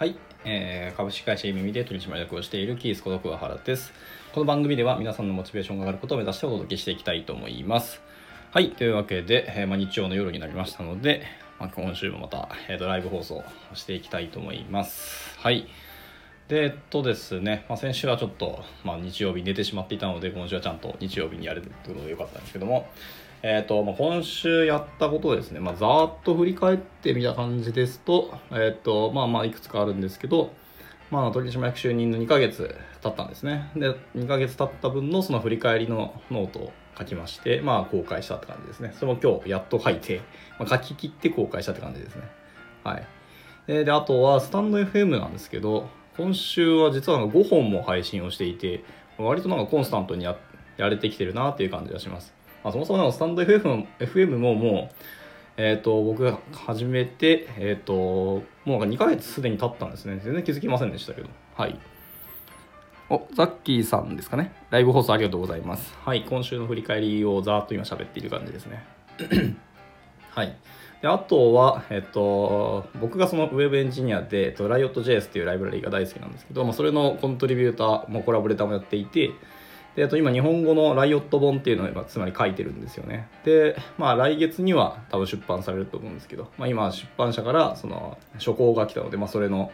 はい、えー株式会社耳で取締役をしているキース孤独は原です。この番組では皆さんのモチベーションが上がることを目指してお届けしていきたいと思います。はい、というわけで、えーま、日曜の夜になりましたので、ま、今週もまた、えーとライブ放送をしていきたいと思います。はい。で、えっとですね、ま、先週はちょっと、まあ、日曜日寝てしまっていたので、今週はちゃんと日曜日にやれるということでよかったんですけども、えっとまあ、今週やったことですね、まあ、ざーっと振り返ってみた感じですと、えっとまあまあいくつかあるんですけど、まあ、取締役就任の2ヶ月経ったんですね。で、2ヶ月経った分のその振り返りのノートを書きまして、まあ公開したって感じですね。それも今日やっと書いて、まあ、書き切って公開したって感じですね。はい。で、であとはスタンド FM なんですけど、今週は実は5本も配信をしていて、割となんかコンスタントにややれてきてるなっていう感じがします。まあ、そもそもスタンド FM も FM ももう、えっ、と、僕が始めて、えっ、と、もうなんか2ヶ月すでに経ったんですね。全然気づきませんでしたけど。はい。お、ザッキーさんですかね。ライブ放送ありがとうございます。はい。今週の振り返りをざーっと今喋っている感じですね。はい。で、あとは、えっと、僕がそのウェブエンジニアで、えっと、Riot.js っていうライブラリが大好きなんですけど、まあ、それのコントリビューターもコラボレーターもやっていて、で、あと今日本語のライオット本っていうのを今つまり書いてるんですよね。で、まあ来月には多分出版されると思うんですけど、まあ今出版社からその書稿が来たので、まあそれの、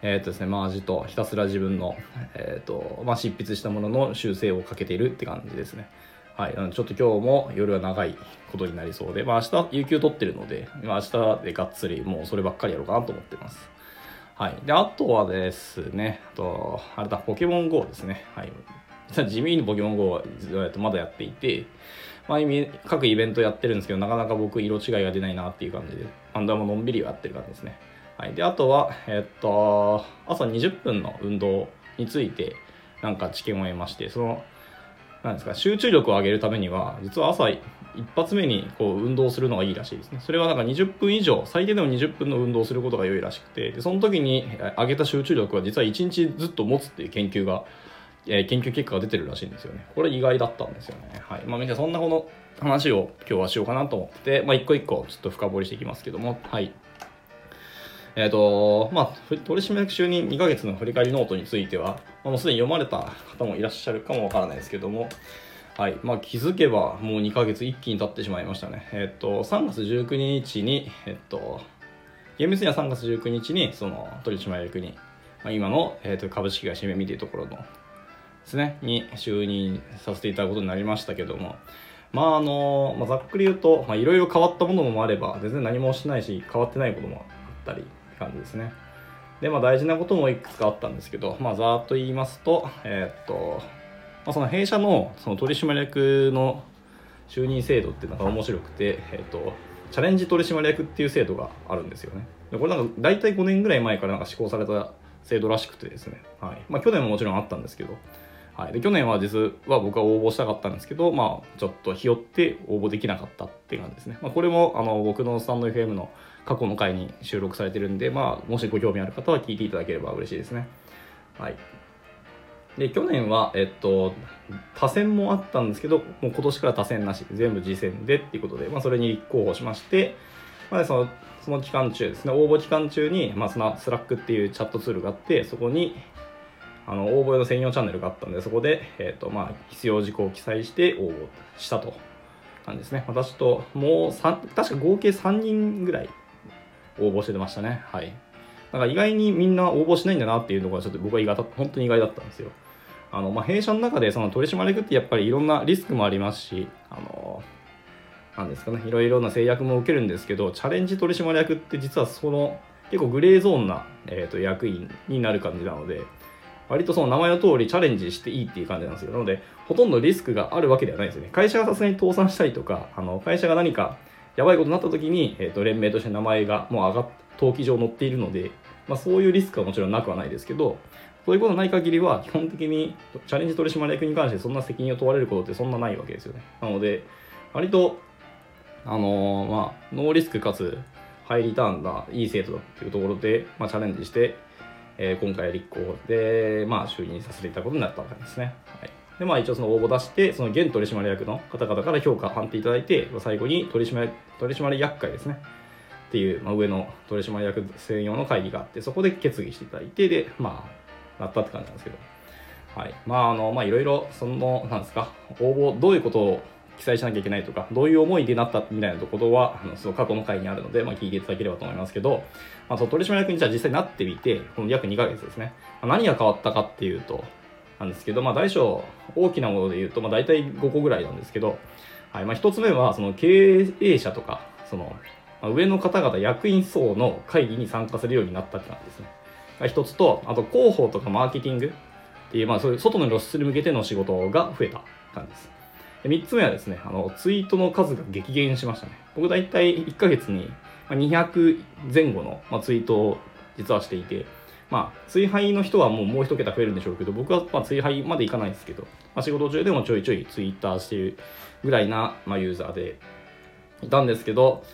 えーっとですね、マージとひたすら自分の、えーっと、まあ執筆したものの修正をかけているって感じですね。はい。なのでちょっと今日も夜は長いことになりそうで、まあ明日有給取ってるので、まあ明日でがっつりもうそればっかりやろうかなと思ってます。はい。で、あとはですね、あと、あれだ、ポケモン GO ですね。はい。地味にポケモン GO はまだやっていて、まあ、各イベントやってるんですけど、なかなか僕色違いが出ないなっていう感じで、パンダものんびりやってる感じですね。はい。で、あとは、えっと、朝20分の運動について、なんか知見を得まして、その、なんですか、集中力を上げるためには、実は朝一発目にこう運動するのがいいらしいですね。それはなんか20分以上、最低でも20分の運動をすることが良いらしくて、でその時に上げた集中力は実は1日ずっと持つっていう研究が、えー研究結果が出てるらしいんですよね。これ意外だったんですよね。はい。まあ、みんなそんなこの話を今日はしようかなと思って、まあ、一個一個ちょっと深掘りしていきますけども、はい。えっ、と、まあ、取締役就任2ヶ月の振り返りノートについては、まあ、もうすでに読まれた方もいらっしゃるかもわからないですけども、はい。まあ、気づけばもう2ヶ月一気に経ってしまいましたね。えっ、と、3月19日に、えっ、と、厳密には3月19日に、その、取締役に、まあ、今の、えー、と株式会社めみというところのですね、に就任させていただくことになりましたけども、まああの、まあ、ざっくり言うと、まあ、いろいろ変わったものもあれば、全然何もしないし、変わってないこともあったりって感じですね。で、まあ大事なこともいくつかあったんですけど、まあざーっと言いますと、えーっと、まあ、その弊社のその取締役の就任制度っていうのが面白くて、えーっと、チャレンジ取締役っていう制度があるんですよね。でこれなんか大体5年ぐらい前からなんか施行された制度らしくてですね。はい。まあ去年ももちろんあったんですけど、はい、で去年は実は僕は応募したかったんですけど、まあ、ちょっとひよって応募できなかったっていう感じですね。まあ、これもあの僕のスタンド FM の過去の回に収録されてるんで、まあ、もしご興味ある方は聞いていただければ嬉しいですね。はい。で、去年は、えっと、多選もあったんですけど、もう今年から多選なし、全部次選でっていうことで、まあ、それに立候補しまして、まあ、そのその期間中ですね、応募期間中に、まあ、その Slack っていうチャットツールがあって、そこに、あの応募用の専用チャンネルがあったんで、そこで、えっ、と、まあ、必要事項を記載して応募したと。感じですね。私と、もう三確か合計3人ぐらい応募してましたね。はい。なんか意外にみんな応募しないんだなっていうのがちょっと僕は意外だ本当に意外だったんですよ。あの、まあ、弊社の中でその取締役ってやっぱりいろんなリスクもありますし、あの、なんですかね、いろいろな制約も受けるんですけど、チャレンジ取締役って実はその結構グレーゾーンな、えー、と役員になる感じなので、割とその名前の通りチャレンジしていいっていう感じなんですよ。なので、ほとんどリスクがあるわけではないですよね。会社がさすがに倒産したりとか、あの会社が何かやばいことになった時に、えー、と連盟として名前がもう上がっ登記上載っているので、まあ、そういうリスクはもちろんなくはないですけど、そういうことない限りは、基本的にチャレンジ取締役に関してそんな責任を問われることってそんなないわけですよね。なので、割と、あのーまあ、ノーリスクかつハイリターンがいい制度だっていうところで、まあ、チャレンジして、えー今回立候補で、まあ、就任させていただくことになったわけですね。はい、で、まあ、一応その応募出して、その現取締役の方々から評価、判定いただいて、最後に取締取締役会ですね。っていう、まあ、上の取締役専用の会議があってそこで決議していただいてでまあなったって感じなんですけどはいまああのまあいろいろそのなんですか応募どういうことを記載しなきゃいけないとかどういう思いでなったみたいなところはあのその過去の回にあるので、まあ、聞いていただければと思いますけど、まあ、その取締役にじゃあ実際になってみてこの約2ヶ月ですね、まあ、何が変わったかっていうとなんですけど、まあ、大小大きなもので言うと、まあ、大体5個ぐらいなんですけど、はいまあ、1つ目はその経営者とかその、まあ、上の方々役員層の会議に参加するようになったって感じですね。が1つとあと広報とかマーケティングっていう、まあ、そういう外の露出に向けての仕事が増えた感じです。3つ目はですね、あの、ツイートの数が激減しましたね。僕大体1ヶ月に200前後の、まツイートを実はしていて、まあ、追廃の人はもうもう一桁増えるんでしょうけど、僕はまあ追廃までいかないですけど、まあ、仕事中でもちょいちょいツイッターしてるぐらいな、まあ、ユーザーでいたんですけど、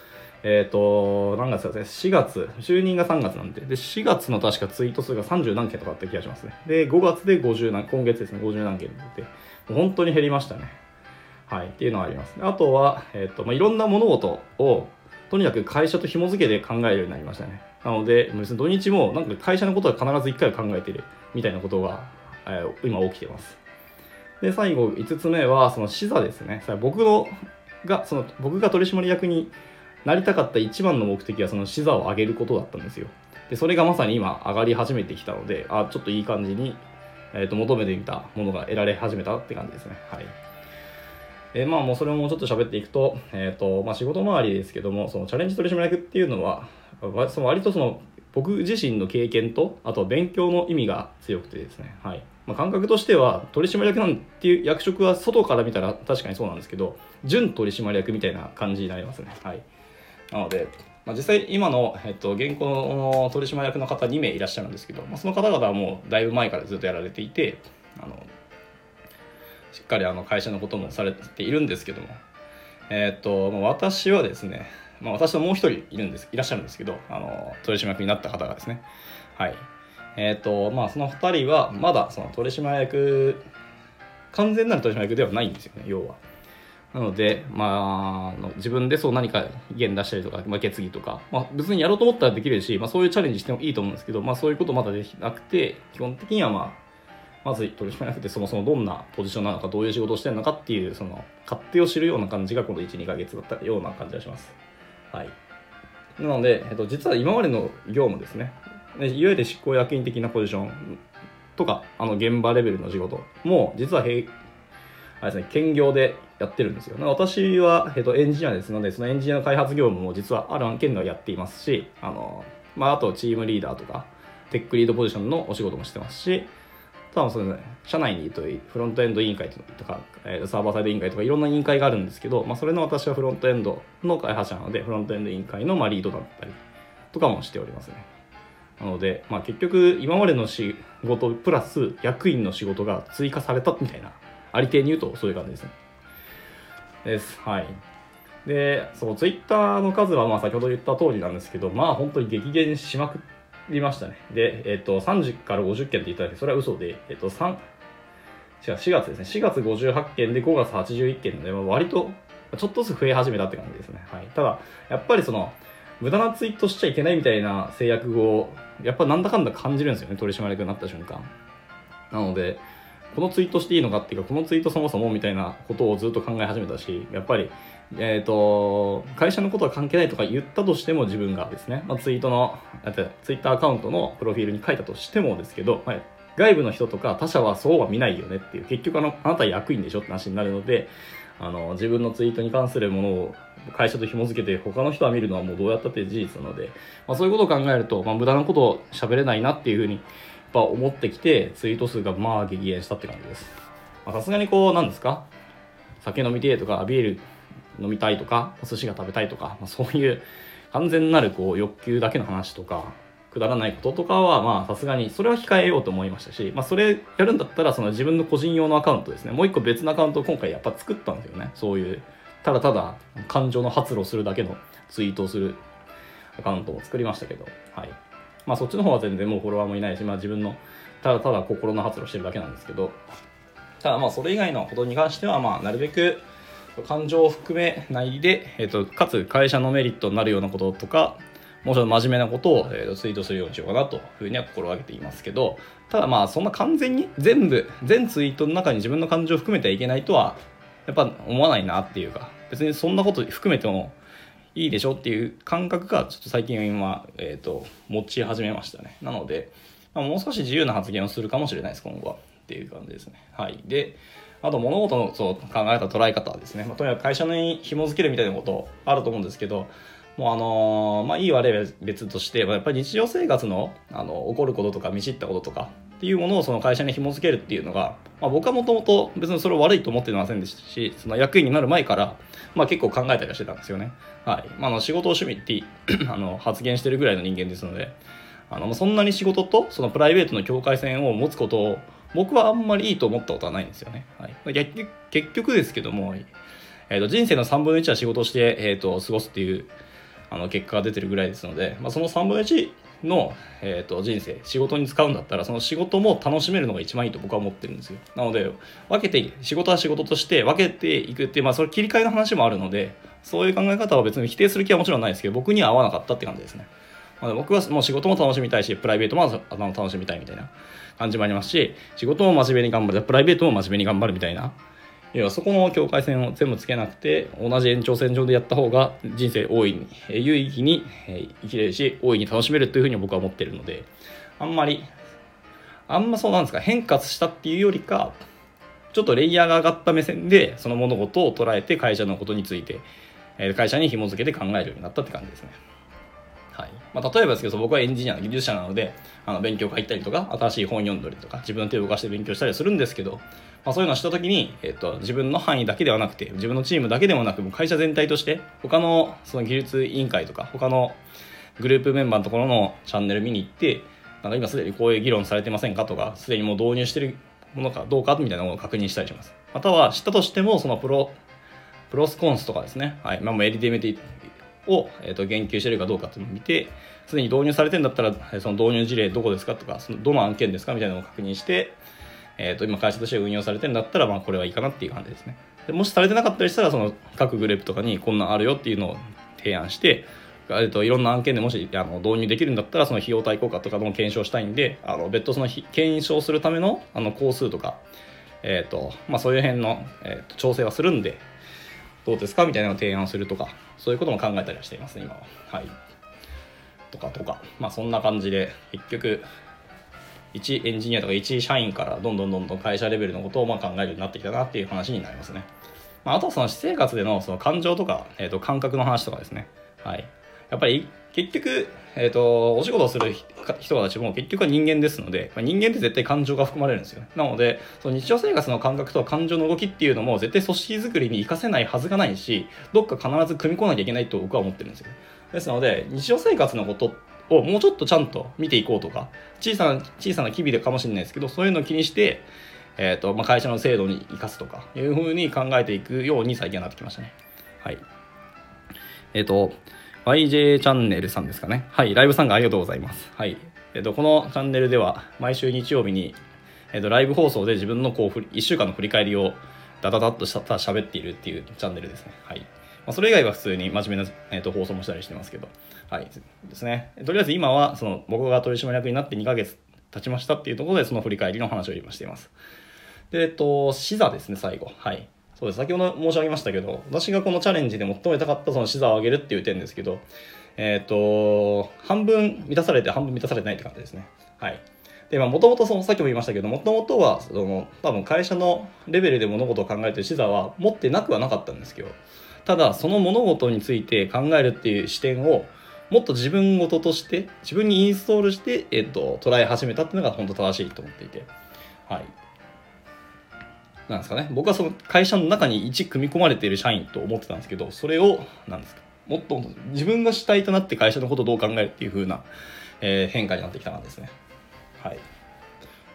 えっ、ー、と、何月ですね、4月、就任が3月なんで、で、4月の確かツイート数が30何件とかあった気がしますね。で、5月で50何、今月ですね、50何件出て、本当に減りましたね。はい、っていうのはあります。あとは、えっ、ー、とまあ、いろんな物事をとにかく会社と紐付けて考えるようになりましたね。なので、別に土日もなんか会社のことは必ず1回考えてるみたいなことが、えー、今起きてます。で、最後5つ目は、その視座ですね。僕のが、その僕が取締役になりたかった一番の目的はその視座を上げることだったんですよ。で、それがまさに今上がり始めてきたので、あ、ちょっといい感じに、えー、と求めてみたものが得られ始めたって感じですね。はい。えー、まあもうそれもちょっと喋っていくと、えっ、ー、と、まあ仕事周りですけども、そのチャレンジ取締役っていうのは、その割とその僕自身の経験と、あと勉強の意味が強くてですね、はい。まあ、感覚としては、取締役なんていう役職は外から見たら確かにそうなんですけど、準取締役みたいな感じになりますね。はい。なので、まあ、実際今の、えっと、現行の取締役の方2名いらっしゃるんですけど、まあ、その方々はもうだいぶ前からずっとやられていて、あの、しっかりあの会社のこともされているんですけども、えっ、と、私はですね、まあ、私ともう一人いるんです、いらっしゃるんですけど、あの、取締役になった方がですね、はい。えっ、と、まあ、その二人は、まだその取締役、完全なる取締役ではないんですよね、要は。なので、まあ、自分でそう何か意見出したりとか、まあ、決議とか、まあ、別にやろうと思ったらできるし、まあ、そういうチャレンジしてもいいと思うんですけど、まあ、そういうことまだできなくて、基本的にはまあ、まず取締役ってそもそもどんなポジションなのかどういう仕事をしてるのかっていうその勝手を知るような感じがこの12ヶ月だったような感じがします。はい、なので、えっと、実は今までの業務ですねいわゆる執行役員的なポジションとかあの現場レベルの仕事も実はあれですね、兼業でやってるんですよ。私は、えっと、エンジニアですので、そのエンジニアの開発業務も実はある案件ではやっていますし、あの、まあ、あとチームリーダーとか、テックリードポジションのお仕事もしてますし、多分その、ね、社内にとフロントエンド委員会とか、えー、サーバーサイド委員会とかいろんな委員会があるんですけど、まあ、それの私はフロントエンドの開発者なので、フロントエンド委員会のまあリードだったりとかもしておりますね。なので、まあ、結局今までの仕事プラス役員の仕事が追加されたみたいな、ありていに言うとそういう感じですね。です。はい。で、そう、ツイッターの数はまあ先ほど言った通りなんですけど、まあ本当に激減しまくって、りましたね。で、えっ、と、30から50件って言っただけそれは嘘で、えっ、と、3、違う、4月ですね。4月58件で5月81件で、まあ、割と、ちょっとずつ増え始めたって感じですね。はい。ただ、やっぱりその、無駄なツイートしちゃいけないみたいな制約を、やっぱなんだかんだ感じるんですよね。取締役になった瞬間。なので、このツイートしていいのかっていうか、このツイートそもそもみたいなことをずっと考え始めたし、やっぱり、えっ、ー、と、会社のことは関係ないとか言ったとしても自分がですね、まあ、ツイートの、ツイッターアカウントのプロフィールに書いたとしてもですけど、はい、外部の人とか他社はそうは見ないよねっていう、結局あの、あなた役員でしょって話になるので、あの、自分のツイートに関するものを会社と紐付けて他の人は見るのはもうどうやったって事実なので、まあ、そういうことを考えると、まあ、無駄なことを喋れないなっていうふうに、やっぱ思ってきて、ツイート数がまあ激減したって感じです。さすがにこう、なんですか？酒飲みてとか、ビール飲みたいとか、お寿司が食べたいとか、まあ、そういう完全なるこう欲求だけの話とか、くだらないこととかは、まあさすがにそれは控えようと思いましたし、まあそれやるんだったらその自分の個人用のアカウントですね。もう一個別のアカウントを今回やっぱ作ったんですよね。そういう、ただただ感情の発露するだけのツイートをするアカウントを作りましたけど、はい。まあそっちの方は全然もうフォロワーもいないし、まあ自分のただただ心の発露してるだけなんですけど、ただまあそれ以外のことに関してはまあなるべく感情を含めないで、えーと、かつ会社のメリットになるようなこととかもうちょっと真面目なことを、えーと、ツイートするようにしようかなというふうには心がけていますけどただまあそんな完全に全部全ツイートの中に自分の感情を含めてはいけないとはやっぱ思わないなっていうか別にそんなこと含めてもいいでしょっていう感覚がちょっと最近は、えーと、持ち始めましたね。なので、まあ、もう少し自由な発言をするかもしれないです今後は。っていう感じですね。はい。であと物事のそう考えた捉え方ですね、まあ、とにかく会社に紐付けるみたいなことあると思うんですけどもうあのー、まあいい悪いは別として、まあ、やっぱり日常生活のあの起こることとか見知ったこととかっていうものをその会社に紐付けるっていうのが、まあ、僕はもともと別にそれを悪いと思ってませんでしたしその役員になる前から、まあ、結構考えたりはしてたんですよね。はいまあ、の仕事を趣味って あの発言してるぐらいの人間ですのであのそんなに仕事とそのプライベートの境界線を持つことを僕はあんまりいいと思ったことはないんですよね。はい、結局ですけども、えーと、人生の3分の1は仕事して、えーと、過ごすっていうあの結果が出てるぐらいですので、まあ、その3分の1の、えーと、人生仕事に使うんだったらその仕事も楽しめるのが一番いいと僕は思ってるんですよ。なので分けて仕事は仕事として分けていくっていうまあそれ切り替えの話もあるのでそういう考え方は別に否定する気はもちろんないですけど僕には合わなかったって感じですね。まあ、僕はもう仕事も楽しみたいしプライベートも楽しみたいみたいな。感じもありますし仕事も真面目に頑張るプライベートも真面目に頑張るみたいな要はそこの境界線を全部つけなくて同じ延長線上でやった方が人生大いに有意義に生きれるし大いに楽しめるというふうに僕は思ってるのであんまりあんまそうなんですか変化したっていうよりかちょっとレイヤーが上がった目線でその物事を捉えて会社のことについて会社に紐付けて考えるようになったって感じですね。はい。まあ、例えばですけど僕はエンジニアの技術者なのであの勉強会行ったりとか新しい本読んだりとか自分の手を動かして勉強したりするんですけど、まあ、そういうのをした時に、えっと、自分の範囲だけではなくて自分のチームだけでもなく会社全体として他のその技術委員会とか他のグループメンバーのところのチャンネル見に行ってなんか今すでにこういう議論されてませんかとかすでにもう導入してるものかどうかみたいなものを確認したりします。または知ったとしてもそのプロプロスコンスとかですね、はい。まあ、LDMT を、えー、と言及してるかどうかっていうのを見てすでに導入されてるんだったらその導入事例どこですかとかそのどの案件ですかみたいなのを確認して、えー、と今会社として運用されてるんだったらまあこれはいいかなっていう感じですね。でもしされてなかったりしたらその各グループとかにこんなんあるよっていうのを提案してえっと、いろんな案件でもしあの導入できるんだったらその費用対効果とかも検証したいんであの別途その検証するためのあの工数とか、えーとまあ、そういう辺の、えーと調整はするんでどうですか？みたいなのを提案するとかそういうことも考えたりはしていますね今は。はい、とかとかまあそんな感じで結局一エンジニアとか一社員からどんどんどんどん会社レベルのことをま考えるようになってきたなっていう話になりますね。まあ、あとはその私生活でのその感情とか、えー、と感覚の話とかですね。はい。やっぱり結局、えっ、ー、と、お仕事をする人たちも結局は人間ですので、まあ、人間って絶対感情が含まれるんですよ。なので、その日常生活の感覚と感情の動きっていうのも絶対組織づくりに活かせないはずがないし、どっか必ず組み込まなきゃいけないと僕は思ってるんですよ。ですので、日常生活のことをもうちょっとちゃんと見ていこうとか、小さな、小さな機微でかもしれないですけど、そういうのを気にして、えっ、ー、と、まあ、会社の制度に生かすとか、いうふうに考えていくように最近はなってきましたね。はい。えっ、ー、と、YJ チャンネルさんですかね。はい、ライブ参加ありがとうございます。はい。えっ、と、このチャンネルでは、毎週日曜日に、えっ、と、ライブ放送で自分のこう、1週間の振り返りをダダダッとした喋っているっていうチャンネルですね。はい。まあ、それ以外は普通に真面目な、えっと放送もしたりしてますけど。はい。ですね。とりあえず今は、その、僕が取締役になって2ヶ月経ちましたっていうところで、その振り返りの話を今しています。で、えっと、視座ですね、最後。はい。そうです。先ほど申し上げましたけど、私がこのチャレンジで求めたかったその視座を上げるっていう点ですけど、えっ、ー、と、半分満たされて半分満たされてないって感じですね。はい。で、まあ、もともとその、さっきも言いましたけど、もともとは、その、多分会社のレベルで物事を考えてる視座は持ってなくはなかったんですけど、ただ、その物事について考えるっていう視点を、もっと自分事として、自分にインストールして、えっ、ー、と、捉え始めたっていうのが本当正しいと思っていて、はい。なんですかね。僕はその会社の中に一組み込まれている社員と思ってたんですけどそれをなんですかもっと自分が主体となって会社のことをどう考えるっていう風な、えー、変化になってきたんですね。はい。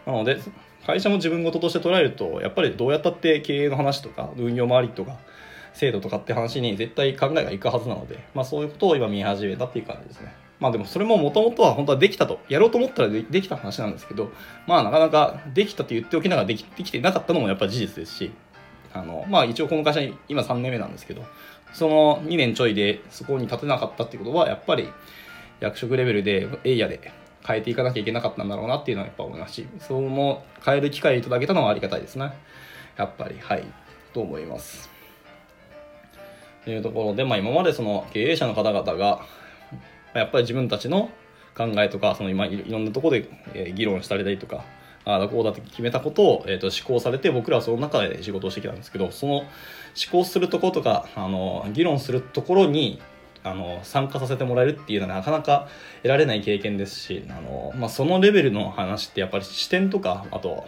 なので会社も自分事として捉えるとやっぱりどうやったって経営の話とか運用周りとか制度とかって話に絶対考えがいくはずなので、まあ、そういうことを今見始めたっていう感じですね。まあでもそれももともとは本当はできたと、やろうと思ったらできた話なんですけど、まあなかなかできたと言っておきながらできできてなかったのもやっぱり事実ですし、あの、まあ一応この会社に今3年目なんですけど、その2年ちょいでそこに立てなかったってことは、やっぱり役職レベルで、エイヤで変えていかなきゃいけなかったんだろうなっていうのはやっぱ思いますし、その変える機会いただけたのはありがたいですね。やっぱり、はい、と思います。というところで、まあ今までその経営者の方々が、やっぱり自分たちの考えとか、その今いろんなところで、え議論したりだとか、ああこうだって決めたことを、えーと、思考されて僕らはその中で仕事をしてきたんですけどその思考するところとかあの議論するところにあの参加させてもらえるっていうのはなかなか得られない経験ですしあの、まあ、そのレベルの話ってやっぱり視点とかあと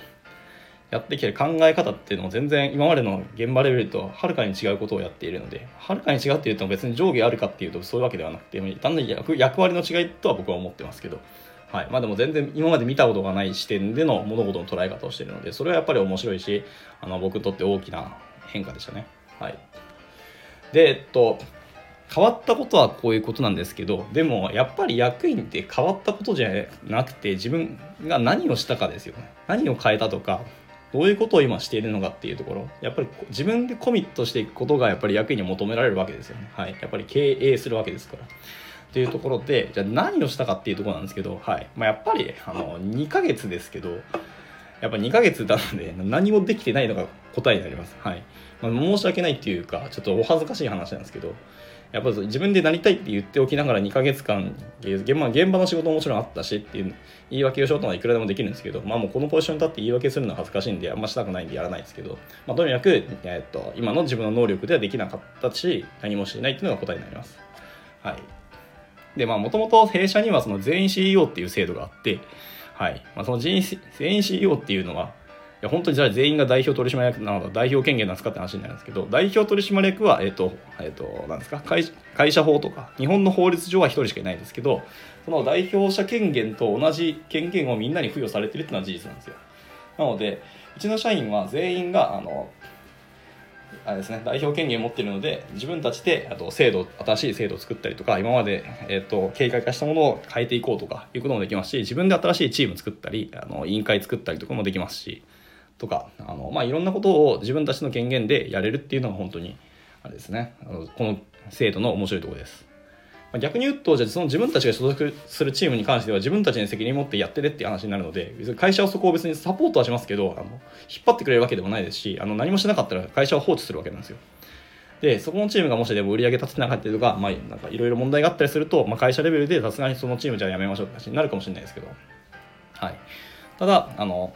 やってきてる考え方っていうのも全然今までの現場レベルとはるかに違うことをやっているのではるかに違うっていうと別に上下あるかっていうとそういうわけではなくて単なる役役割の違いとは僕は思ってますけど、はい。まあ、でも全然今まで見たことがない視点での物事の捉え方をしているのでそれはやっぱり面白いしあの僕にとって大きな変化でしたね。はい、で、えっと、変わったことはこういうことなんですけどでもやっぱり役員って変わったことじゃなくて自分が何をしたかですよね。何を変えたとかどういうことを今しているのかっていうところ、やっぱり自分でコミットしていくことがやっぱり役員に求められるわけですよね。はい。やっぱり経営するわけですから。っていうところで、じゃあ何をしたかっていうところなんですけど、はい。まあ、やっぱり、あの、2ヶ月ですけど、やっぱ2ヶ月なので何もできてないのが答えになります。はい。まあ、申し訳ないっていうか、ちょっとお恥ずかしい話なんですけど、やっぱ自分でなりたいって言っておきながら2ヶ月間現場現場の仕事ももちろんあったしっていう言い訳をしようとはいくらでもできるんですけど、まあ、もうこのポジションに立って言い訳するのは恥ずかしいんであんましたくないんでやらないですけど、まあ、とにかく、えっと今の自分の能力ではできなかったし何もしないっていうのが答えになります。はいでまあもともと弊社にはその全員 CEO っていう制度があって、はいまあ、その全員 CEO っていうのはや本当にじゃあ全員が代表取締役なのか代表権限なんですかって話になるんですけど代表取締役はえっ、ー、とえっ、ー、となんですか？会会社法とか日本の法律上は1人しかいないですけどその代表者権限と同じ権限をみんなに付与されてるっていうのは事実なんですよ。なのでうちの社員は全員があのあれですね、代表権限を持っているので自分たちであと制度新しい制度を作ったりとか今まで、えーと、警戒化したものを変えていこうとかいうこともできますし自分で新しいチーム作ったりあの委員会作ったりとかもできますしとかあの、まあ、いろんなことを自分たちの権限でやれるっていうのが本当にあれですねあのこの制度の面白いところです。逆に言うとじゃあその自分たちが所属するチームに関しては自分たちに責任を持ってやってねっていう話になるので会社はそこを別にサポートはしますけどあの引っ張ってくれるわけでもないですしあの何もしなかったら会社は放置するわけなんですよ。でそこのチームがもしでも売り上げ立てなかったりとかまあなんかいろいろ問題があったりすると、まあ、会社レベルでさすがにそのチームじゃやめましょうって話になるかもしれないですけどはいただあの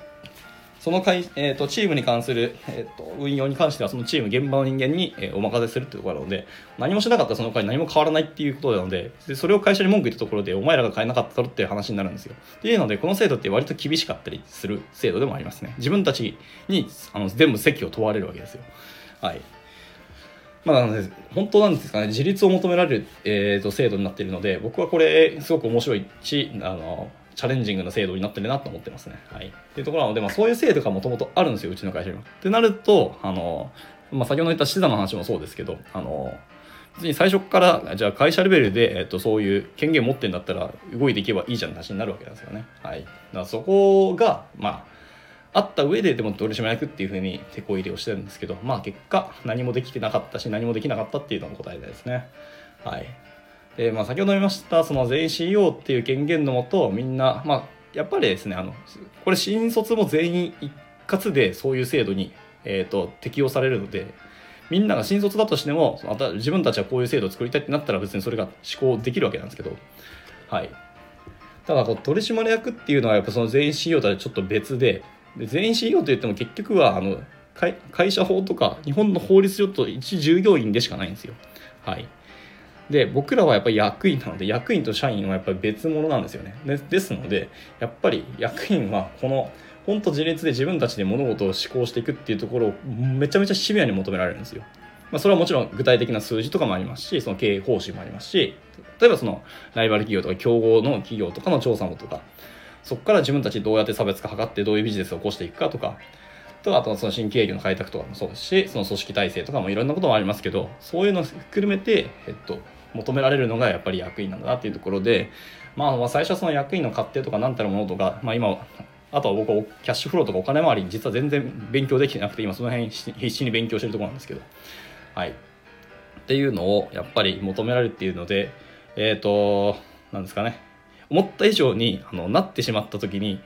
その会、えーと、チームに関する、えーと、運用に関してはそのチーム現場の人間に、えー、お任せするってところなので何もしなかったらその会何も変わらないっていうことなのででそれを会社に文句言ったところでお前らが変えなかったろっていう話になるんですよ。っていうのでこの制度って割と厳しかったりする制度でもありますね。自分たちにあの全部責を問われるわけですよ。はい。まあ、なので本当なんですかね自立を求められる、えーと制度になっているので僕はこれすごく面白いしあのチャレンジングな制度になってるなと思ってますね。はい。っていうところなので、まあ、そういう制度がもともとあるんですよ、うちの会社には。ってなると、あの、まあ、先ほど言った資産の話もそうですけど、あの、別に最初から、じゃあ会社レベルで、えっと、そういう権限持ってんだったら動いていけばいいじゃんって話になるわけですよね。はい。だからそこが、まあ、あった上ででも取締役っていうふうに手こ入れをしてるんですけど、まあ結果何もできてなかったし何もできなかったっていうのが答えですね。はい。で、まあ、先ほど言いましたその全員 CEO っていう権限のもとみんな、まあ、やっぱりですねあのこれ新卒も全員一括でそういう制度に、えーと、適用されるのでみんなが新卒だとしてもまた自分たちはこういう制度を作りたいってなったら別にそれが思考できるわけなんですけどはい。ただこう取締役っていうのはやっぱその全員 CEO とはちょっと別でで全員 CEO といっても結局はあの会社法とか日本の法律上と一従業員でしかないんですよ。はい。で僕らはやっぱり役員なので役員と社員はやっぱり別物なんですよねでですのでやっぱり役員はこの本当自立で自分たちで物事を思考していくっていうところをめちゃめちゃシビアに求められるんですよ。まあ、それはもちろん具体的な数字とかもありますしその経営方針もありますし例えばそのライバル企業とか競合の企業とかの調査もとかそこから自分たちどうやって差別化図ってどういうビジネスを起こしていくかとかとあとはその新経営業の開拓とかもそうですしその組織体制とかもいろんなこともありますけどそういうのを含めて、えっと、求められるのがやっぱり役員なんだなっていうところで、まあ、最初はその役員の勝手とか何たるものとか、まあ、今あとは僕はキャッシュフローとかお金回りに実は全然勉強できてなくて今その辺必死に勉強してるところなんですけど。はい。っていうのをやっぱり求められるっていうのでえっ、ー、となんですかね。思った以上にあのなってしまった時に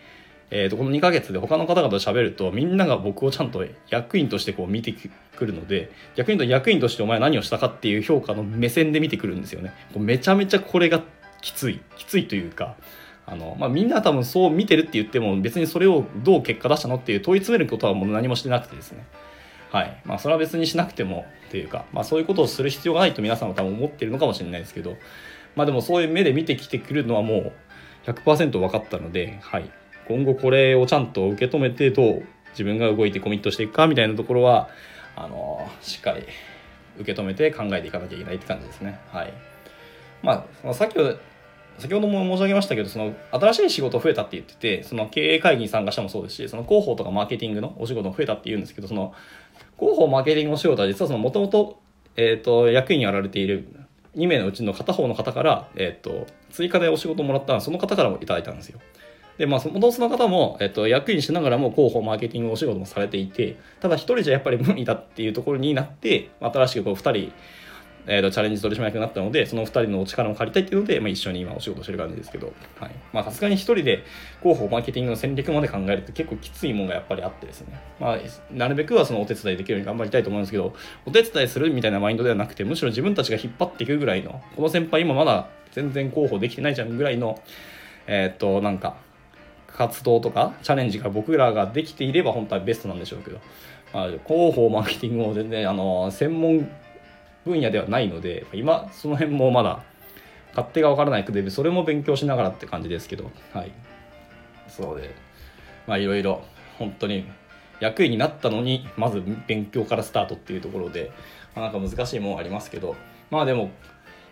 えー、とこの2ヶ月で他の方々と喋るとみんなが僕をちゃんと役員としてこう見てくるので逆に言うと役員としてお前何をしたかっていう評価の目線で見てくるんですよね。めちゃめちゃこれがきつい。きついというかあの、まあ、みんな多分そう見てるって言っても別にそれをどう結果出したのっていう問い詰めることはもう何もしてなくてですね。はい。まあそれは別にしなくてもっていうか、まあ、そういうことをする必要がないと皆さんは多分思ってるのかもしれないですけどまあでもそういう目で見てきてくるのはもう100%分かったので、はい、今後これをちゃんと受け止めてどう自分が動いてコミットしていくかみたいなところはあのしっかり受け止めて考えていかなきゃいけないって感じですね。はい。まあ、さっき先ほども申し上げましたけど、その新しい仕事増えたって言ってて、その経営会議に参加したもそうですし、その広報とかマーケティングのお仕事増えたって言うんですけど、その広報マーケティングのお仕事は実はもともと、えっ、ー、と、役員にやられている2名のうちの片方の方から、え、ー、と、追加でお仕事もらったその方からもいただいたんですよ。で、まあ、そのその方も、えっと、役員しながらも広報、マーケティングお仕事もされていて、ただ一人じゃやっぱり無理だっていうところになって、新しくこう二人、えーと、チャレンジ取締役になったので、その2人のお力も借りたいっていうので、まあ、一緒に今お仕事してる感じですけど、はい。まあ、さすがに1人で広報、マーケティングの戦略まで考えると結構きついものがやっぱりあってですね、まあ、なるべくはそのお手伝いできるように頑張りたいと思うんですけど、お手伝いするみたいなマインドではなくて、むしろ自分たちが引っ張っていくぐらいの、この先輩今まだ全然広報できてないじゃんぐらいの、えっ、ー、と、なんか、活動とかチャレンジが僕らができていれば本当はベストなんでしょうけど、まあ、広報マーケティングも全然あの専門分野ではないので今その辺もまだ勝手が分からないくでそれも勉強しながらって感じですけど。はい。そうでまあいろいろ本当に役員になったのにまず勉強からスタートっていうところで、まあ、なんか難しいもんありますけど。まあでも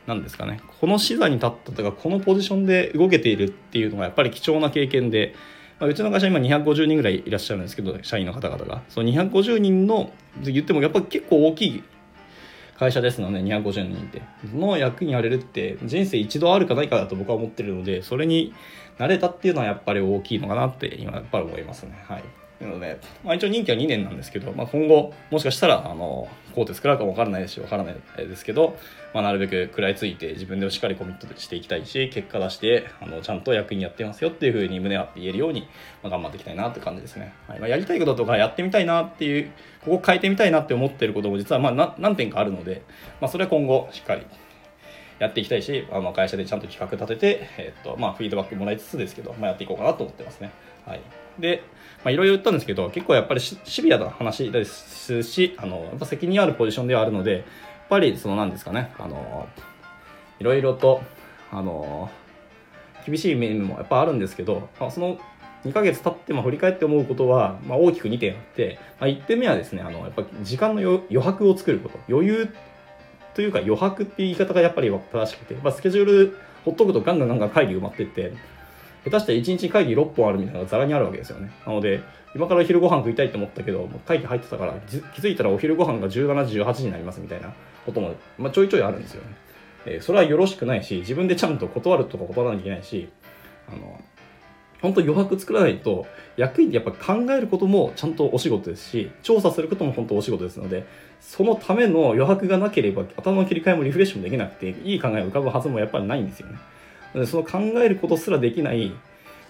何ですかね。この視座に立ったとかこのポジションで動けているっていうのがやっぱり貴重な経験で、まあ、うちの会社今250人ぐらいいらっしゃるんですけど社員の方々が。その250人の言ってもやっぱり結構大きい会社ですので250人ってその役にやれるって。人生一度あるかないかだと僕は思ってるのでそれに慣れたっていうのはやっぱり大きいのかなって今やっぱり思いますね。はい。なので、まあ、一応任期は2年なんですけど、まあ、今後もしかしたらあのこうで作らうかもわからないですしわからないですけど、まあ、なるべく食らいついて自分でしっかりコミットしていきたいし結果出してあのちゃんと役員やってますよっていうふうに胸張って言えるように、まあ、頑張っていきたいなって感じですね、はい。まあ、やりたいこととかやってみたいなっていうここ変えてみたいなって思ってることも実はまあ何点かあるので、まあ、それは今後しっかりやっていきたいしあの会社でちゃんと企画立てて、えっとまあ、フィードバックもらいつつですけど、まあ、やっていこうかなと思ってますね。はい、でまあ、いろいろ言ったんですけど、結構やっぱりシビアな話ですし、あの、やっぱ責任あるポジションではあるので、やっぱりその何ですかね、あの、いろいろと、あの、厳しい面もやっぱあるんですけど、まあ、その2ヶ月経っても振り返って思うことは、まあ、大きく2点あって、まあ、1点目はですね、あの、やっぱ時間の余白を作ること。余裕というか余白っていう言い方がやっぱり正しくて、まあ、スケジュールほっとくとガンガンガンガン会議埋まってって、下手して1日会議6本あるみたいなのがざらにあるわけですよね。なので、今からお昼ご飯食いたいと思ったけど、会議入ってたから、気づいたらお昼ご飯が17時、18時になりますみたいなことも、まあ、ちょいちょいあるんですよね。えー、それはよろしくないし、自分でちゃんと断るとか断らなきゃいけないし、あの、本当余白作らないと、役員ってやっぱ考えることもちゃんとお仕事ですし、調査することも本当お仕事ですので、そのための余白がなければ、頭の切り替えもリフレッシュもできなくて、いい考えが浮かぶはずもやっぱりないんですよね。その考えることすらできない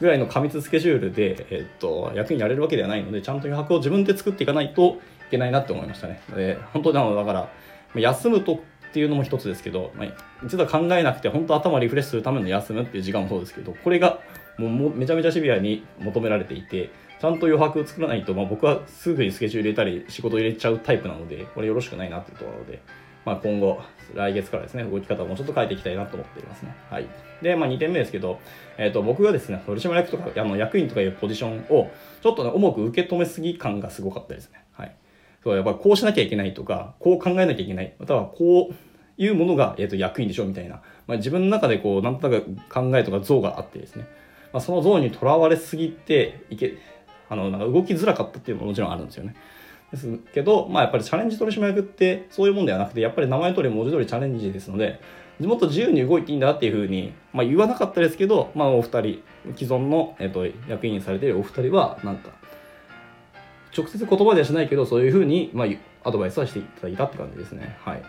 ぐらいの過密スケジュールで、えっと、役にやれるわけではないので、ちゃんと余白を自分で作っていかないといけないなって思いましたね。で、本当なのだから、休むとっていうのも一つですけど、まあ、実は考えなくて、本当頭リフレッシュするための休むっていう時間もそうですけど、これがもうめちゃめちゃシビアに求められていて、ちゃんと余白を作らないと、まあ、僕はすぐにスケジュール入れたり、仕事入れちゃうタイプなので、これよろしくないなっていうところで、まあ、今後、来月からですね、動き方をもうちょっと変えていきたいなと思っていますね。はい。で、まあ、2点目ですけど、えっ、ー、と、僕がですね、取締役とか、あの、役員とかいうポジションを、ちょっとね、重く受け止めすぎ感がすごかったですね。はい。そう、やっぱこうしなきゃいけないとか、こう考えなきゃいけない、またはこういうものが、えっ、ー、と、役員でしょみたいな、まあ、自分の中でこう、なんとなく考えとか像があってですね、まあ、その像にとらわれすぎていけ、あの、なんか動きづらかったっていうのももちろんあるんですよね。ですけど、まあやっぱりチャレンジ取締役ってそういうもんではなくて、やっぱり名前通り文字通りチャレンジですので、もっと自由に動いていいんだっていうふうに、まあ、言わなかったですけど、まあ、お二人既存の、えっと、役員されているお二人はなんか直接言葉ではしないけどそういうふうに、まあ、アドバイスはしていただいたって感じですね。はい。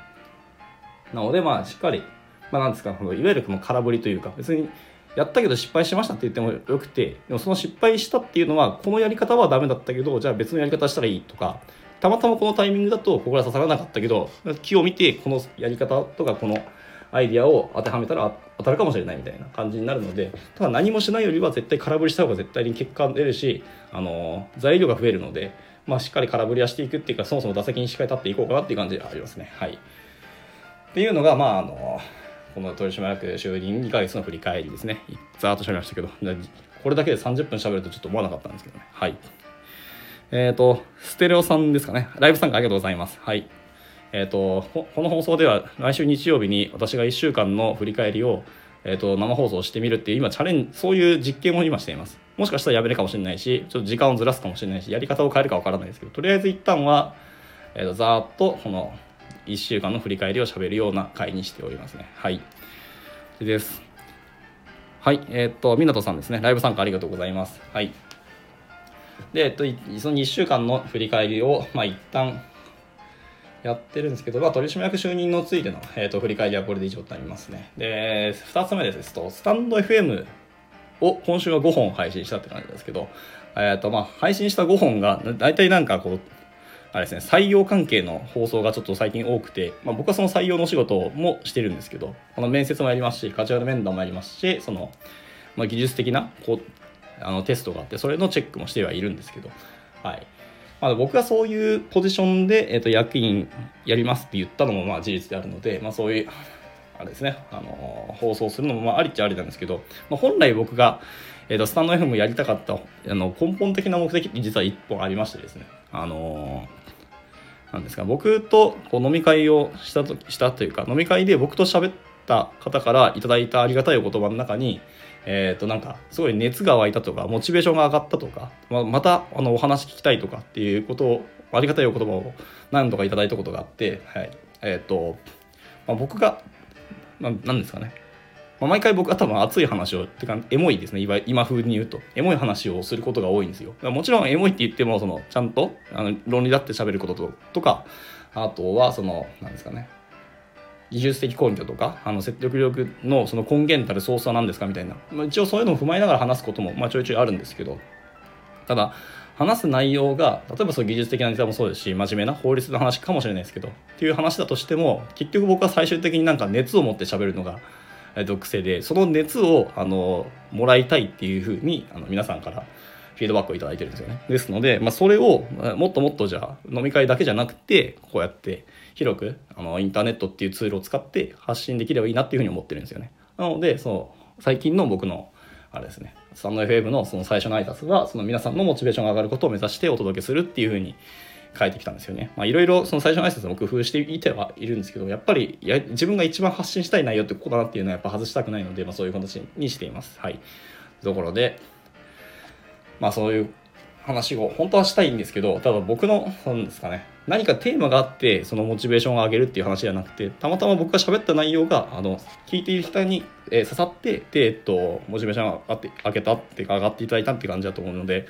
なのでまあしっかり、まあ、なんですかいわゆるこの空振りというか別にやったけど失敗しましたって言ってもよくてでもその失敗したっていうのはこのやり方はダメだったけどじゃあ別のやり方したらいいとかたまたまこのタイミングだとここら刺さらなかったけど木を見てこのやり方とかこのアイディアを当てはめたら当たるかもしれないみたいな感じになるのでただ何もしないよりは絶対空振りした方が絶対に結果出るし、あの材料が増えるので、まあ、しっかり空振りはしていくっていうかそもそも打席にしっかり立っていこうかなっていう感じでありますね。はい、っていうのがまああのこの取締役就任2ヶ月の振り返りですね。ざーっとしゃべりましたけど、これだけで30分しゃべるとちょっと思わなかったんですけどね。はい。えっ、ー、と、ステレオさんですかね。ライブ参加ありがとうございます。はい。えっ、ー、と、この放送では来週日曜日に私が1週間の振り返りを、え、ー、と、生放送してみるっていう、今チャレンジ、そういう実験を今しています。もしかしたらやめるかもしれないし、ちょっと時間をずらすかもしれないし、やり方を変えるかわからないですけど、とりあえず一旦は、えっ、と、ざーっと、この、1週間の振り返りを喋るような回にしておりますね。はい。です。はい、えー、っと、湊さんですね。ライブ参加ありがとうございます。はい。で、えっと、その2週間の振り返りを、まあ、一旦やってるんですけど、まあ、取締役就任のついての、えー、っと振り返りはこれで以上になりますね。で、2つ目ですと、スタンド FM を今週は5本配信したって感じですけど、えっと、まあ、配信した5本が、大体なんかこう、あれですね、採用関係の放送がちょっと最近多くて、まあ、僕はその採用の仕事もしてるんですけど、この面接もやりますし、カジュアル面談もやりますし、その、まあ、技術的なこうあのテストがあって、それのチェックもしてはいるんですけど、はい。まあ、僕がそういうポジションで、えー、と役員やりますって言ったのもまあ事実であるので、まあ、そういう、あれですね、あの放送するのもまあありっちゃありなんですけど、まあ、本来僕が、えー、とスタンド FM やりたかったあの根本的な目的って実は1本ありましてですね、あのなんですか僕とこう飲み会をしたとしたというか飲み会で僕と喋った方からいただいたありがたいお言葉の中にえっ、ー、となんかすごい熱が湧いたとかモチベーションが上がったとかままたあのお話聞きたいとかっていうことをありがたいお言葉を何度かいただいたことがあって、はい。えっ、ー、とまあ、僕が何ですかね。まあ、毎回僕は多分熱い話をってかエモいですね。今今風に言うと。エモい話をすることが多いんですよ。もちろんエモいって言ってもそのちゃんとあの論理だって喋ることととかあとはその何ですかね。技術的根拠とかあの説得力のその根源たるソースは何ですかみたいな、まあ、一応そういうのを踏まえながら話すことも、まあ、ちょいちょいあるんですけど。ただ話す内容が例えばそう技術的なネタもそうですし真面目な法律の話かもしれないですけどっていう話だとしても結局僕は最終的になんか熱を持って喋るのがえっと、癖でその熱をあのもらいたいっていうふうにあの皆さんからフィードバックを頂いてるんですよね。ですので、まあ、それをもっともっとじゃあ飲み会だけじゃなくてこうやって広くあのインターネットっていうツールを使って発信できればいいなっていうふうに思ってるんですよね。なのでその最近の僕のあれですねスタンド FM のその最初の挨拶はその皆さんのモチベーションが上がることを目指してお届けするっていうふうに書いてきたんですよね。まあ、いろいろその最初の挨拶も工夫していてはいるんですけど、やっぱりや自分が一番発信したい内容ってここだなっていうのはやっぱ外したくないので、まあ、そういう形にしています。はい。ところで、まあそういう話を本当はしたいんですけど、ただ僕の、なんですかね、何かテーマがあって、そのモチベーションを上げるっていう話じゃなくて、たまたま僕が喋った内容が、あの、聞いている人に、えー、刺さって、で、えっと、モチベーションが上がって、上げたっていうか、上がっていただいたって感じだと思うので、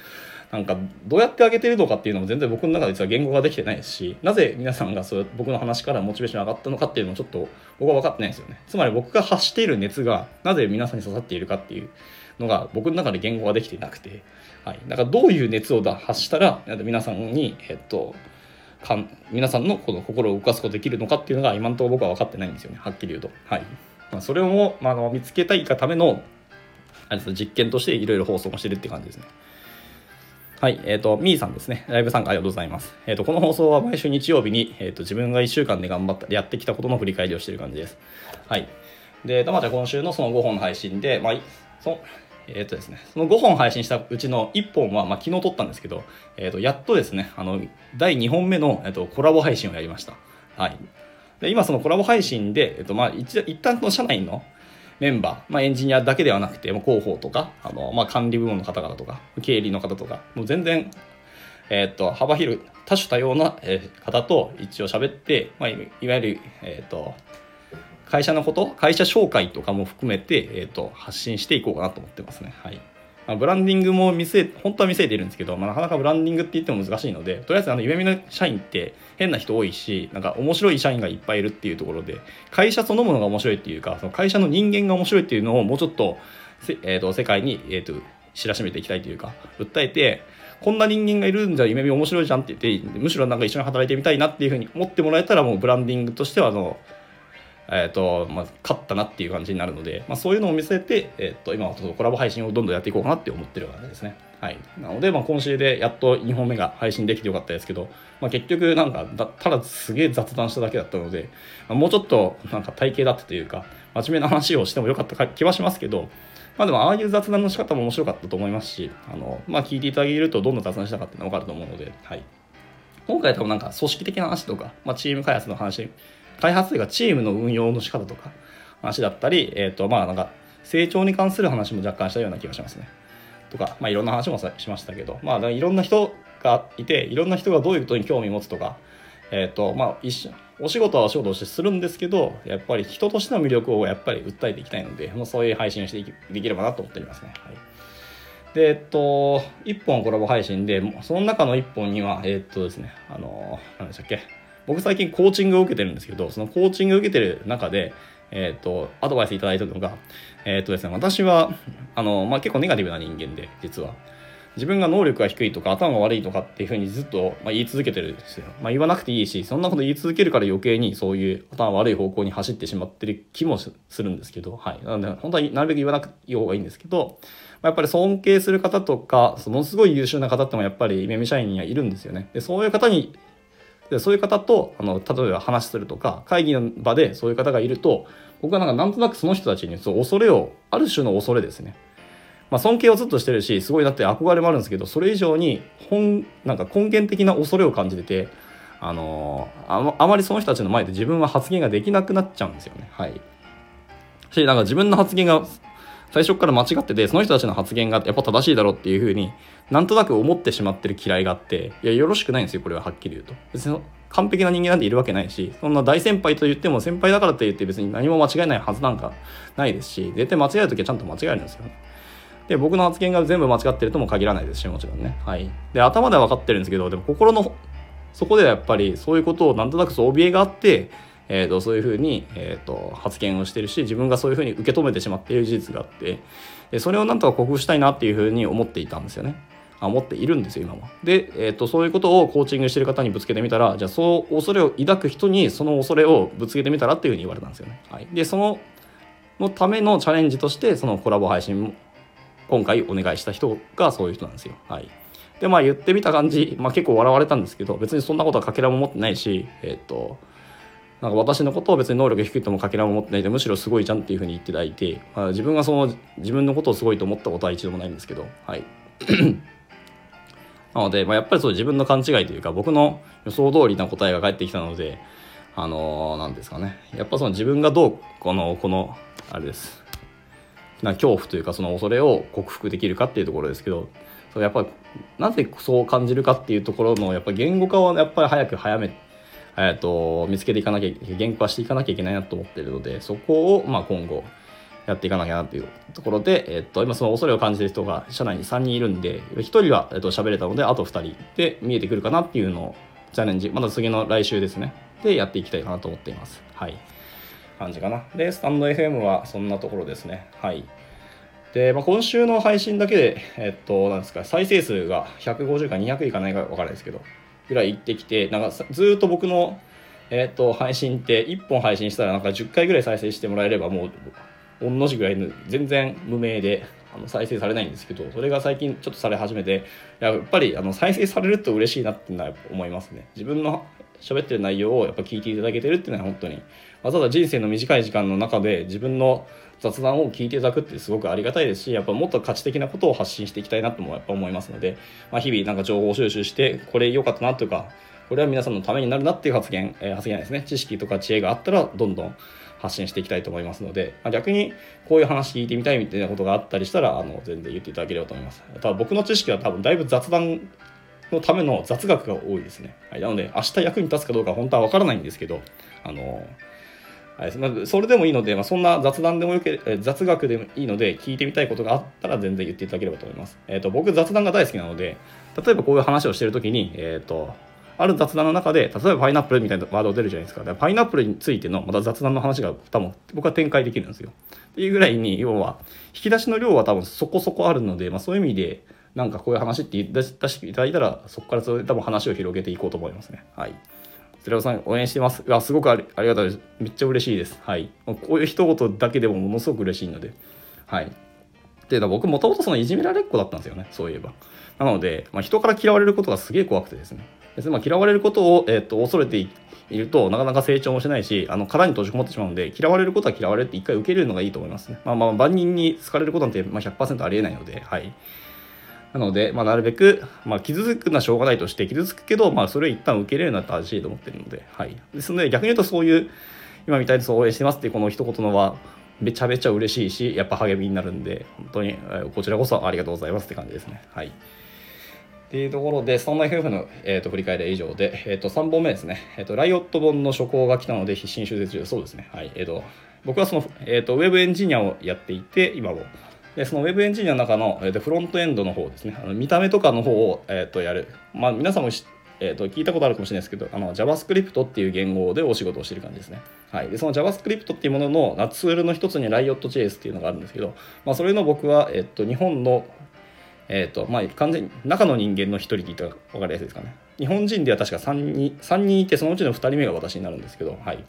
なんかどうやって上げてるのかっていうのも全然僕の中で実は言語ができてないしなぜ皆さんがそう僕の話からモチベーション上がったのかっていうのもちょっと僕は分かってないですよね。つまり僕が発している熱がなぜ皆さんに刺さっているかっていうのが僕の中で言語ができていなくて、はい、だからどういう熱を発したら皆さんにえっとかん皆さんのこの心を動かすことできるのかっていうのが今のところ僕は分かってないんですよね。はっきり言うと。はい。まあ、それを、まあ、見つけたいがための実験としていろいろ放送もしてるって感じですね。はい、えっ、ー、と、みーさんですね。ライブ参加ありがとうございます。えっ、ー、と、この放送は毎週日曜日に、えっ、ー、と、自分が1週間で頑張った、やってきたことの振り返りをしている感じです。はい。で、たまちゃん今週のその5本の配信で、まあ、その、えっ、とですね、その5本配信したうちの1本は、まあ、昨日撮ったんですけど、えっ、と、やっとですね、あの、第2本目の、えっと、コラボ配信をやりました。はい。で、今そのコラボ配信で、えっと、まあ、一一旦の社内の、メンバー、まあ、エンジニアだけではなくて、広報とか、あの、まあ、管理部門の方々とか、経理の方とか、もう全然えっ、と、幅広い、多種多様な、え方と一応喋って、まあ、いわゆる、えっ、と、会社のこと会社紹介とかも含めて、えーと、発信していこうかなと思ってますね。はいあ、ブランディングも見据え本当は見据えているんですけど、まあ、なかなかブランディングって言っても難しいのでとりあえずあの夢見の社員って変な人多いしなんか面白い社員がいっぱいいるっていうところで会社そのものが面白いっていうかその会社の人間が面白いっていうのをもうちょっと,、えーと、世界に、えーと知らしめていきたいというか訴えてこんな人間がいるんじゃ夢見面白いじゃんって言ってむしろなんか一緒に働いてみたいなっていうふうに思ってもらえたらもうブランディングとしてはあのえーとまあ、勝ったなっていう感じになるので、まあ、そういうのを見据えて、えーと、今はコラボ配信をどんどんやっていこうかなって思ってる感じですね。はい、なので、まあ、今週でやっと2本目が配信できてよかったですけど、まあ、結局なんかただすげえ雑談しただけだったので、まあ、もうちょっとなんか体型だったというか真面目な話をしてもよかった気はしますけど、まあでもああいう雑談の仕方も面白かったと思いますし、あの、まあ聞いていただけるとどんな雑談したかっていうのがわかると思うので、はい。今回多分なんか組織的な話とか、まあチーム開発の話、開発というかチームの運用の仕方とか、話だったり、えっ、ー、と、まあなんか成長に関する話も若干したような気がしますね。とか、まあいろんな話もしましたけど、まあいろんな人がいて、いろんな人がどういうことに興味を持つとか、えっ、ー、と、まあ一緒、お仕事はお仕事としてするんですけど、やっぱり人としての魅力をやっぱり訴えていきたいので、もうそういう配信をしてできればなと思っておりますね。はい。で、えっと、1本コラボ配信で、その中の1本には、えっとですね、あの、何でしたっけ？僕最近コーチングを受けてるんですけど、そのコーチングを受けてる中で、えっと、アドバイスいただいたのが、えっとですね、私は、あの、まあ、結構ネガティブな人間で、実は。自分が能力が低いとか頭が悪いとかっていうふうにずっと、まあ言い続けてるんですよ。まあ、言わなくていいし、そんなこと言い続けるから余計にそういう頭悪い方向に走ってしまってる気もするんですけど、はい。なので、本当はなるべく言わなくていい方がいいんですけど、まあ、やっぱり尊敬する方とか、ものすごい優秀な方ってもやっぱりイメミ社員にはいるんですよね。で、そういう方にでそういう方とあの例えば話するとか会議の場でそういう方がいると僕はなんかなんとなくその人たちにそう恐れをある種の恐れですねまあ、尊敬をずっとしてるしすごいだって憧れもあるんですけどそれ以上に本なんか根源的な恐れを感じててあのー、あまりその人たちの前で自分は発言ができなくなっちゃうんですよね。はい。し、なんか自分の発言が最初から間違ってて、その人たちの発言がやっぱ正しいだろうっていうふうになんとなく思ってしまってる嫌いがあって、いや、よろしくないんですよ、これははっきり言うと。別に完璧な人間なんているわけないし、そんな大先輩と言っても先輩だからって言って別に何も間違いないはずなんかないですし、絶対間違えるときはちゃんと間違えるんですよね。で、僕の発言が全部間違ってるとも限らないですし、もちろんね。はい。で、頭では分かってるんですけど、でも心の、そこではやっぱりそういうことをなんとなくそう怯えがあって、えーと、そういうふうに、えーと、発言をしてるし自分がそういうふうに受け止めてしまっている事実があってでそれをなんとか克服したいなっていうふうに思っていたんですよね。あ思っているんですよ今も。で、えーと、そういうことをコーチングしてる方にぶつけてみたらじゃあそう恐れを抱く人にその恐れをぶつけてみたらっていうふうに言われたんですよね。はい、でそののためのチャレンジとしてそのコラボ配信も今回お願いした人がそういう人なんですよ。はい。で、まあ言ってみた感じ、まあ結構笑われたんですけど、別にそんなことはかけらも持ってないし、えっ、と、なんか私のことを別に能力低いともかけらも持ってないでむしろすごいじゃんっていうふうに言っていただいて、まあ、自分がその自分のことをすごいと思ったことは一度もないんですけどはい。なので、まあ、やっぱりそう自分の勘違いというか僕の予想通りな答えが返ってきたのであのー、ですかね。やっぱその自分がどうこのこのあれです。な恐怖というかその恐れを克服できるかっていうところですけどそやっぱなぜそう感じるかっていうところのやっぱ言語化をやっぱり早く早めえーと、見つけていかなきゃ言語化していかなきゃいけないなと思っているのでそこを、まあ、今後やっていかなきゃなっていうところで、えっ、と、今その恐れを感じてる人が社内に3人いるんで1人は、えー、と喋れたのであと2人で見えてくるかなっていうのをチャレンジまだ次の来週ですね。でやっていきたいかなと思っています。はい。感じかな。でスタンド FM はそんなところですね。はい。で、まあ、今週の配信だけで、えっと、なんですか、再生数が150か200いかないか分からないですけど、ぐらい行ってきて、なんかずっと僕の、えっと、配信って、1本配信したらなんか10回ぐらい再生してもらえればもう、同じぐらいの、全然無名で、あの再生されないんですけど、それが最近ちょっとされ始めて、やっぱりあの再生されると嬉しいなっていうのは思いますね。自分の喋ってる内容をやっぱ聞いていただけてるっていうのは本当に、わざわざ人生の短い時間の中で自分の雑談を聞いていただくってすごくありがたいですし、やっぱもっと価値的なことを発信していきたいなともやっぱ思いますので、まあ、日々なんか情報収集して、これ良かったなというか、これは皆さんのためになるなっていう発言、えー、発言ですね、知識とか知恵があったら、どんどん発信していきたいと思いますので、まあ、逆にこういう話聞いてみたいみたいなことがあったりしたら、あの全然言っていただければと思います。ただ僕の知識は多分だいぶ雑談のための雑学が多いですね。はい、なので、明日役に立つかどうか本当はわからないんですけど、あのはいまあ、それでもいいので、まあ、そんな雑談でもよけ雑学でもいいので聞いてみたいことがあったら全然言っていただければと思います。えーと、僕雑談が大好きなので例えばこういう話をしてる時に、えーと、ある雑談の中で例えばパイナップルみたいなワード出るじゃないですかパイナップルについてのまた雑談の話が多分僕は展開できるんですよ。っていうぐらいに要は引き出しの量は多分そこそこあるので、まあ、そういう意味でなんかこういう話って出していただいたらそこからそれ多分話を広げていこうと思いますね。はい寺尾さん応援してます。すごくありありがたいです。めっちゃ嬉しいです。はい。こういう一言だけでもものすごく嬉しいので。はい。っていうのは僕もともとそのいじめられっ子だったんですよね。そういえば。なので、まあ、人から嫌われることがすげえ怖くてですね。でまあ、嫌われることを、えー、っと恐れているとなかなか成長もしないしあの殻に閉じこもってしまうので嫌われることは嫌われって一回受けれるのがいいと思いますね。まあまあ万人に好かれることなんて、まあ、100%ありえないので、はい。なので、まあ、なるべく、まあ、傷つくのはしょうがないとして、傷つくけど、まあ、それを一旦受け入れるのは正しいと思ってるので、はい。ですので、逆に言うとそういう、今みたいにそう応援してますっていうこの一言のは、めちゃめちゃ嬉しいし、やっぱ励みになるんで、本当に、こちらこそありがとうございますって感じですね。はい。っていうところで、そんな夫婦の、えーと、振り返りは以上で、えーと、3本目ですね、えーと、ライオット本の書稿が来たので必死に修正中そうですね。はい。えーと、僕はその、えーと、ウェブエンジニアをやっていて、今も、でその Web エンジニアの中の、えー、とフロントエンドの方ですね。あの見た目とかの方を、えー、とやる、まあ、皆さんもえー、と聞いたことあるかもしれないですけどあの JavaScript っていう言語でお仕事をしている感じですね。はい、でその JavaScript っていうもののツールの一つに Riot.js っていうのがあるんですけど、まあ、それの僕は、えー、と日本の、えーとまあ、完全に中の人間の一人って言ったら分かりやすいですかね。日本人では確か3人 ,3 人いてそのうちの2人目が私になるんですけど、はい、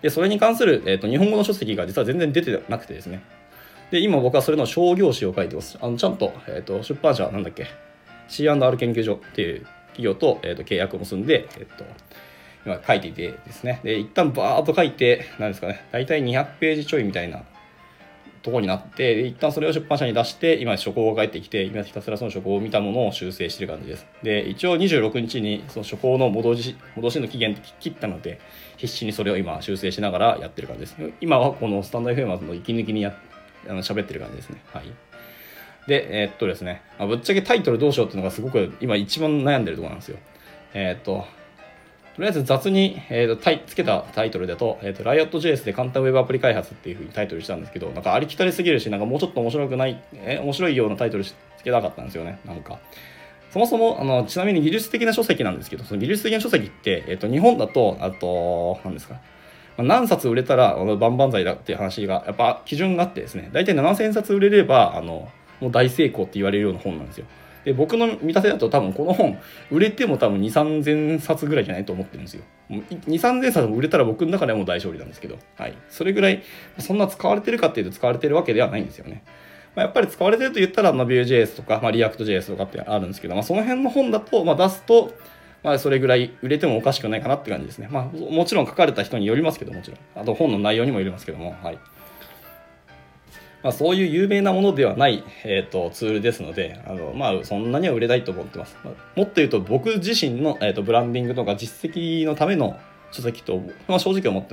でそれに関する、えーと日本語の書籍が実は全然出てなくてですね。で、今僕はそれの商業誌を書いてます。あのちゃんと,、えーと、出版社なんだっけ？C&R 研究所っていう企業と,、えーと、契約を結んで、えっ、ー、と、今書いていてですね。で、一旦バーッと書いて、なんですかね、大体200ページちょいみたいなとこになって、一旦それを出版社に出して、今書稿が返ってきて、今ひたすらその書稿を見たものを修正してる感じです。で、一応26日にその書稿の戻し、戻しの期限って切ったので、必死にそれを今修正しながらやってる感じです。今はこのスタンド FM の息抜きにやっあの喋ってる感じですね。はい。で、えー、っとですね、まあ、ぶっちゃけタイトルどうしようっていうのがすごく今一番悩んでるところなんですよ。えー、っと、とりあえず雑に、えー、とつけたタイトルだと、えー、と Riot.js で簡単ウェブアプリ開発っていうふうにタイトルしたんですけど、なんかありきたりすぎるし、なんかもうちょっと面白くない、え、面白いようなタイトルつけたかったんですよね、なんか。そもそも、あの、ちなみに技術的な書籍なんですけど、その技術的な書籍って、えっ、ー、と、日本だと、あと、何ですか、ま何冊売れたら万々歳だっていう話がやっぱ基準があってですね。大体7000冊売れればあのもう大成功って言われるような本なんですよ。で僕の見立てだと多分この本売れても多分2 3 0 0 0冊ぐらいじゃないと思ってるんですよ。2 3 0 0 0冊も売れたら僕の中ではもう大勝利なんですけど、はい、それぐらいそんな使われてるかっていうと使われてるわけではないんですよね。ま、やっぱり使われてると言ったら、まあ、Vue.js とか、まあ、React.js とかってあるんですけど、まあ、その辺の本だと、まあ、出すと、まあ、それぐらい売れてもおかしくないかなって感じですね。まあ、もちろん書かれた人によりますけどもちろん。あと本の内容にもよりますけども、はい。まあ、そういう有名なものではない、えーと、ツールですのであの、まあ、そんなには売れないと思ってます。もっと言うと僕自身の、えーと、ブランディングとか実績のための書籍と、まあ、正直思ってます。